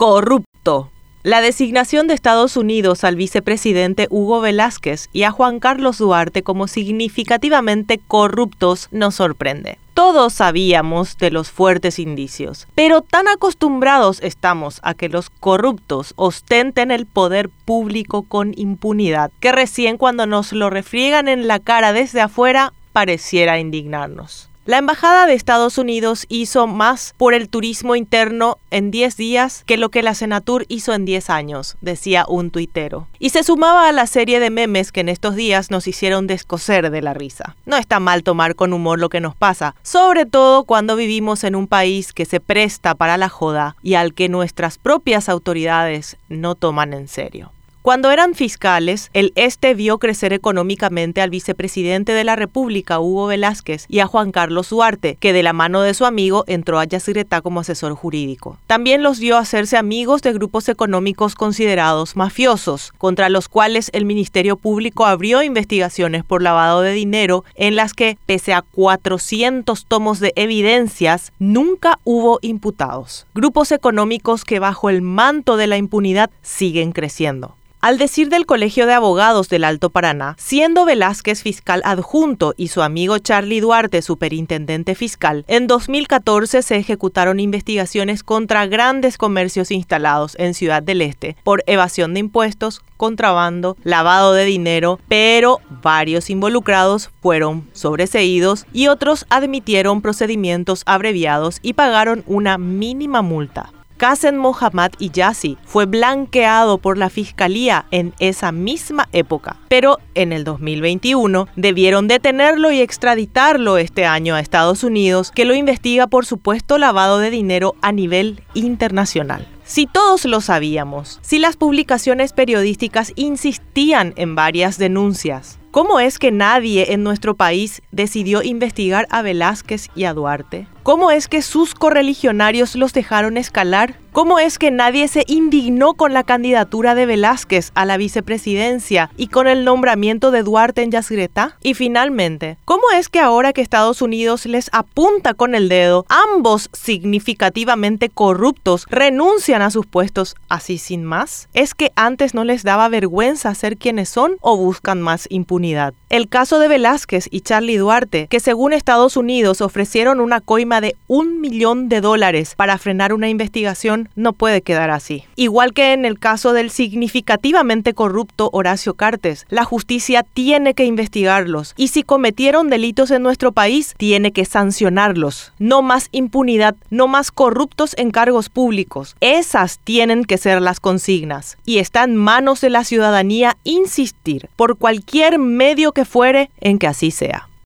corrupto. La designación de Estados Unidos al vicepresidente Hugo Velázquez y a Juan Carlos Duarte como significativamente corruptos nos sorprende. Todos sabíamos de los fuertes indicios, pero tan acostumbrados estamos a que los corruptos ostenten el poder público con impunidad, que recién cuando nos lo refriegan en la cara desde afuera pareciera indignarnos. La Embajada de Estados Unidos hizo más por el turismo interno en 10 días que lo que la Senatur hizo en 10 años, decía un tuitero. Y se sumaba a la serie de memes que en estos días nos hicieron descoser de la risa. No está mal tomar con humor lo que nos pasa, sobre todo cuando vivimos en un país que se presta para la joda y al que nuestras propias autoridades no toman en serio. Cuando eran fiscales, el este vio crecer económicamente al vicepresidente de la República, Hugo Velázquez, y a Juan Carlos Duarte, que de la mano de su amigo entró a Yacyretá como asesor jurídico. También los vio hacerse amigos de grupos económicos considerados mafiosos, contra los cuales el Ministerio Público abrió investigaciones por lavado de dinero en las que, pese a 400 tomos de evidencias, nunca hubo imputados. Grupos económicos que bajo el manto de la impunidad siguen creciendo. Al decir del Colegio de Abogados del Alto Paraná, siendo Velázquez fiscal adjunto y su amigo Charlie Duarte superintendente fiscal, en 2014 se ejecutaron investigaciones contra grandes comercios instalados en Ciudad del Este por evasión de impuestos, contrabando, lavado de dinero, pero varios involucrados fueron sobreseídos y otros admitieron procedimientos abreviados y pagaron una mínima multa. Qasem Mohammad Iyasi fue blanqueado por la fiscalía en esa misma época, pero en el 2021 debieron detenerlo y extraditarlo este año a Estados Unidos, que lo investiga por supuesto lavado de dinero a nivel internacional. Si todos lo sabíamos, si las publicaciones periodísticas insistían en varias denuncias, ¿cómo es que nadie en nuestro país decidió investigar a Velázquez y a Duarte? ¿Cómo es que sus correligionarios los dejaron escalar? ¿Cómo es que nadie se indignó con la candidatura de Velázquez a la vicepresidencia y con el nombramiento de Duarte en Yacyretá? Y finalmente, ¿cómo es que ahora que Estados Unidos les apunta con el dedo, ambos significativamente corruptos renuncian a sus puestos así sin más? ¿Es que antes no les daba vergüenza ser quienes son o buscan más impunidad? El caso de Velázquez y Charlie Duarte, que según Estados Unidos ofrecieron una coima de un millón de dólares para frenar una investigación, no puede quedar así. Igual que en el caso del significativamente corrupto Horacio Cartes, la justicia tiene que investigarlos y si cometieron delitos en nuestro país, tiene que sancionarlos. No más impunidad, no más corruptos en cargos públicos. Esas tienen que ser las consignas. Y está en manos de la ciudadanía insistir por cualquier medio que fuere en que así sea.